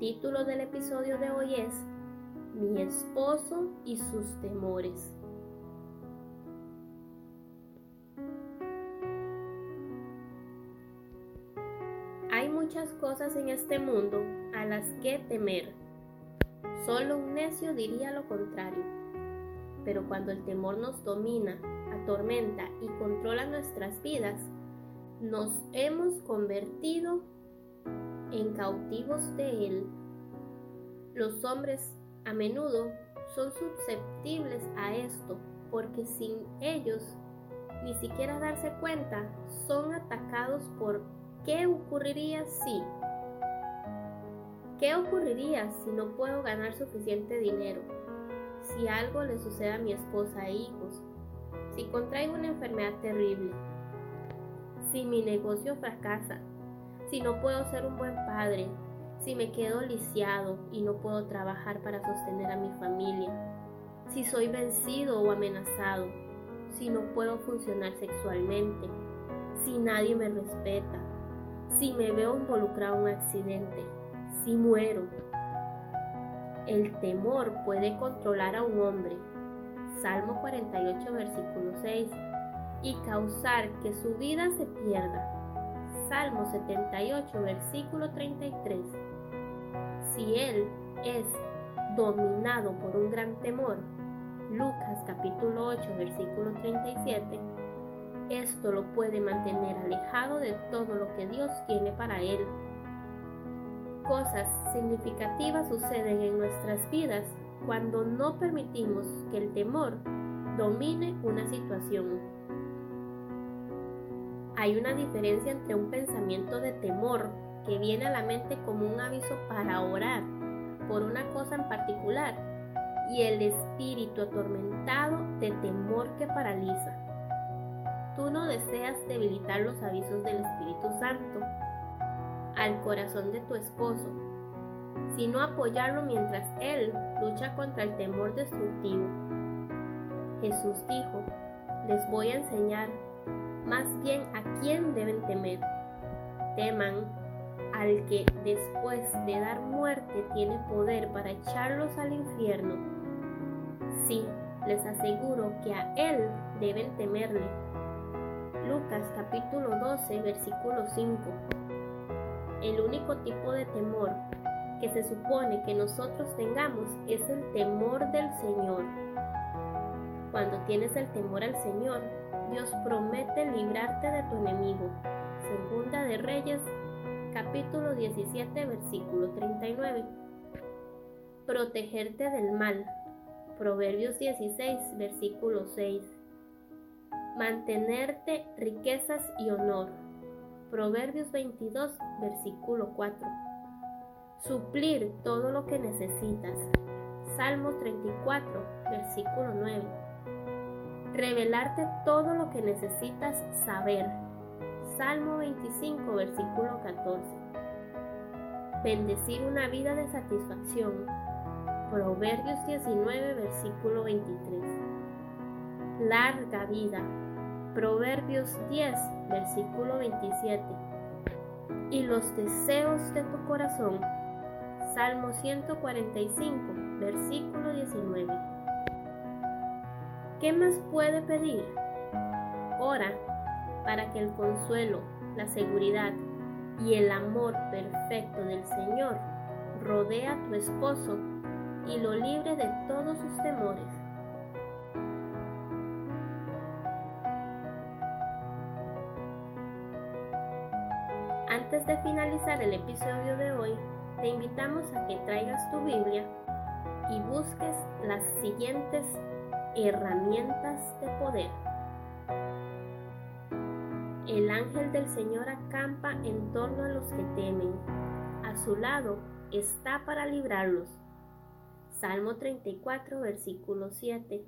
Título del episodio de hoy es Mi esposo y sus temores. Hay muchas cosas en este mundo a las que temer. Solo un necio diría lo contrario. Pero cuando el temor nos domina, atormenta y controla nuestras vidas, nos hemos convertido en cautivos de él. Los hombres a menudo son susceptibles a esto porque sin ellos ni siquiera darse cuenta son atacados por ¿qué ocurriría si? ¿Qué ocurriría si no puedo ganar suficiente dinero? Si algo le sucede a mi esposa e hijos? Si contraigo una enfermedad terrible? Si mi negocio fracasa? Si no puedo ser un buen padre, si me quedo lisiado y no puedo trabajar para sostener a mi familia, si soy vencido o amenazado, si no puedo funcionar sexualmente, si nadie me respeta, si me veo involucrado en un accidente, si muero. El temor puede controlar a un hombre. Salmo 48, versículo 6. Y causar que su vida se pierda Salmo 78, versículo 33. Si él es dominado por un gran temor, Lucas capítulo 8, versículo 37, esto lo puede mantener alejado de todo lo que Dios tiene para él. Cosas significativas suceden en nuestras vidas cuando no permitimos que el temor domine una situación. Hay una diferencia entre un pensamiento de temor que viene a la mente como un aviso para orar por una cosa en particular y el espíritu atormentado de temor que paraliza. Tú no deseas debilitar los avisos del Espíritu Santo al corazón de tu esposo, sino apoyarlo mientras él lucha contra el temor destructivo. Jesús dijo, les voy a enseñar más bien a quién deben temer. Teman al que después de dar muerte tiene poder para echarlos al infierno. Sí, les aseguro que a Él deben temerle. Lucas capítulo 12, versículo 5. El único tipo de temor que se supone que nosotros tengamos es el temor del Señor. Cuando tienes el temor al Señor, Dios promete librarte de tu enemigo. Segunda de Reyes, capítulo 17, versículo 39. Protegerte del mal. Proverbios 16, versículo 6. Mantenerte riquezas y honor. Proverbios 22, versículo 4. Suplir todo lo que necesitas. Salmos 34, versículo 9 revelarte todo lo que necesitas saber. Salmo 25, versículo 14. Bendecir una vida de satisfacción. Proverbios 19, versículo 23. Larga vida. Proverbios 10, versículo 27. Y los deseos de tu corazón. Salmo 145, versículo 19. ¿Qué más puede pedir? Ora para que el consuelo, la seguridad y el amor perfecto del Señor rodee a tu esposo y lo libre de todos sus temores. Antes de finalizar el episodio de hoy, te invitamos a que traigas tu Biblia y busques las siguientes herramientas de poder. El ángel del Señor acampa en torno a los que temen. A su lado está para librarlos. Salmo 34, versículo 7.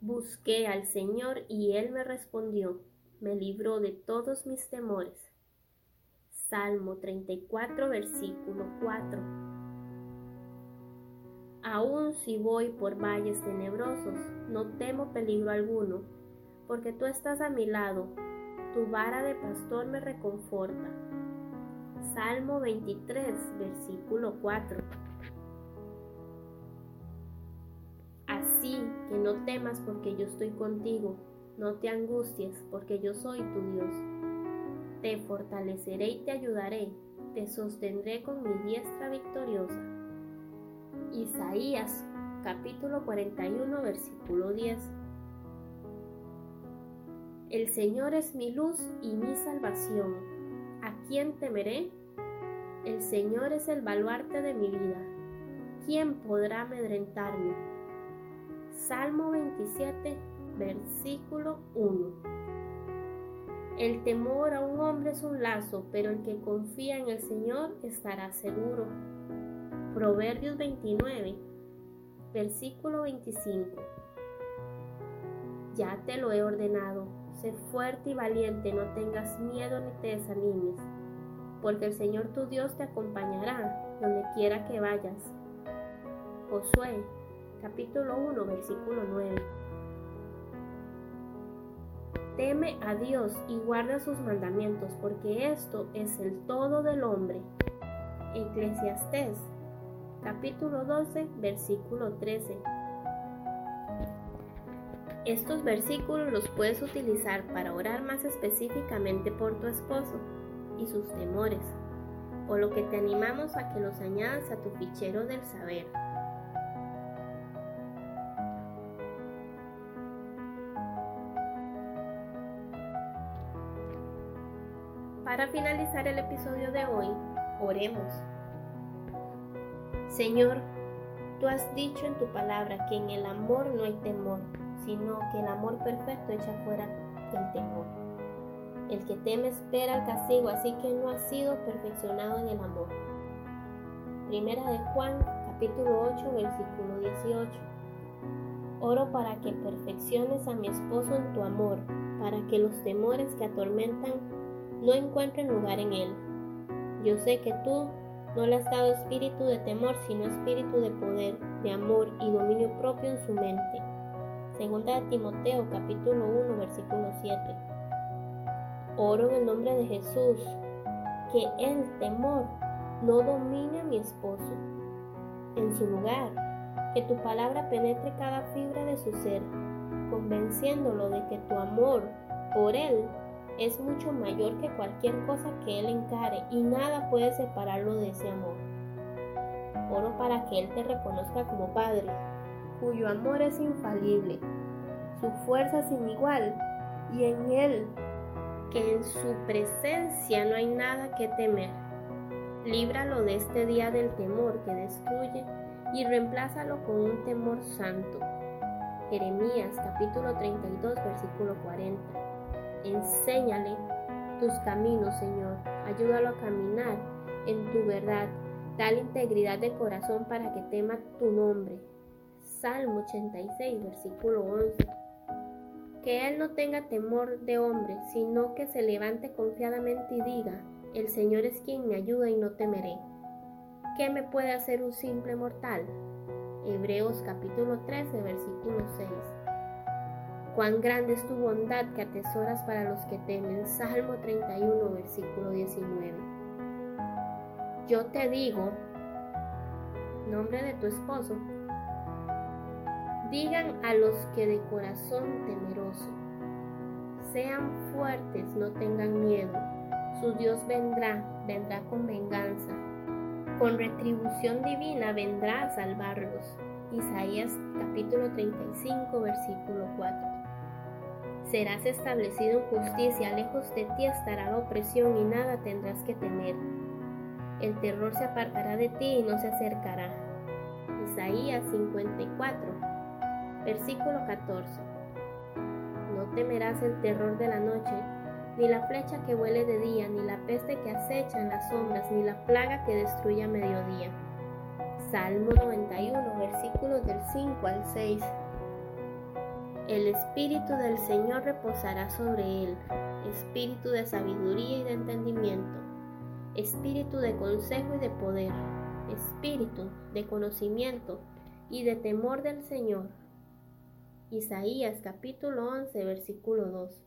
Busqué al Señor y Él me respondió, me libró de todos mis temores. Salmo 34, versículo 4. Aun si voy por valles tenebrosos, no temo peligro alguno, porque tú estás a mi lado, tu vara de pastor me reconforta. Salmo 23, versículo 4. Así que no temas porque yo estoy contigo, no te angusties porque yo soy tu Dios. Te fortaleceré y te ayudaré, te sostendré con mi diestra victoriosa. Isaías capítulo 41 versículo 10. El Señor es mi luz y mi salvación. ¿A quién temeré? El Señor es el baluarte de mi vida. ¿Quién podrá amedrentarme? Salmo 27, versículo 1. El temor a un hombre es un lazo, pero el que confía en el Señor estará seguro. Proverbios 29, versículo 25. Ya te lo he ordenado, sé fuerte y valiente, no tengas miedo ni te desanimes, porque el Señor tu Dios te acompañará donde quiera que vayas. Josué, capítulo 1, versículo 9. Teme a Dios y guarda sus mandamientos, porque esto es el todo del hombre. Eclesiastés capítulo 12, versículo 13. Estos versículos los puedes utilizar para orar más específicamente por tu esposo y sus temores, por lo que te animamos a que los añadas a tu fichero del saber. Para finalizar el episodio de hoy, oremos. Señor, tú has dicho en tu palabra que en el amor no hay temor, sino que el amor perfecto echa fuera el temor. El que teme espera el castigo, así que no ha sido perfeccionado en el amor. Primera de Juan, capítulo 8, versículo 18. Oro para que perfecciones a mi esposo en tu amor, para que los temores que atormentan no encuentren lugar en él. Yo sé que tú no le has dado espíritu de temor, sino espíritu de poder, de amor y dominio propio en su mente. Segunda de Timoteo capítulo 1 versículo 7. Oro en el nombre de Jesús, que el temor no domine a mi esposo. En su lugar, que tu palabra penetre cada fibra de su ser, convenciéndolo de que tu amor por él es mucho mayor que cualquier cosa que Él encare y nada puede separarlo de ese amor. Oro para que Él te reconozca como Padre, cuyo amor es infalible, su fuerza sin igual y en Él, que en su presencia no hay nada que temer. Líbralo de este día del temor que destruye y reemplázalo con un temor santo. Jeremías capítulo 32 versículo 40. Enséñale tus caminos, Señor. Ayúdalo a caminar en tu verdad. Dale integridad de corazón para que tema tu nombre. Salmo 86, versículo 11. Que Él no tenga temor de hombre, sino que se levante confiadamente y diga, el Señor es quien me ayuda y no temeré. ¿Qué me puede hacer un simple mortal? Hebreos capítulo 13, versículo 6. Cuán grande es tu bondad que atesoras para los que temen. Salmo 31, versículo 19. Yo te digo, nombre de tu esposo, digan a los que de corazón temeroso, sean fuertes, no tengan miedo. Su Dios vendrá, vendrá con venganza. Con retribución divina vendrá a salvarlos. Isaías capítulo 35, versículo 4. Serás establecido en justicia, lejos de ti estará la opresión y nada tendrás que temer. El terror se apartará de ti y no se acercará. Isaías 54, versículo 14. No temerás el terror de la noche, ni la flecha que huele de día, ni la peste que acecha en las sombras, ni la plaga que destruye a mediodía. Salmo 91, versículos del 5 al 6. El Espíritu del Señor reposará sobre él, espíritu de sabiduría y de entendimiento, espíritu de consejo y de poder, espíritu de conocimiento y de temor del Señor. Isaías capítulo 11, versículo 2.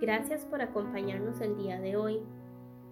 Gracias por acompañarnos el día de hoy.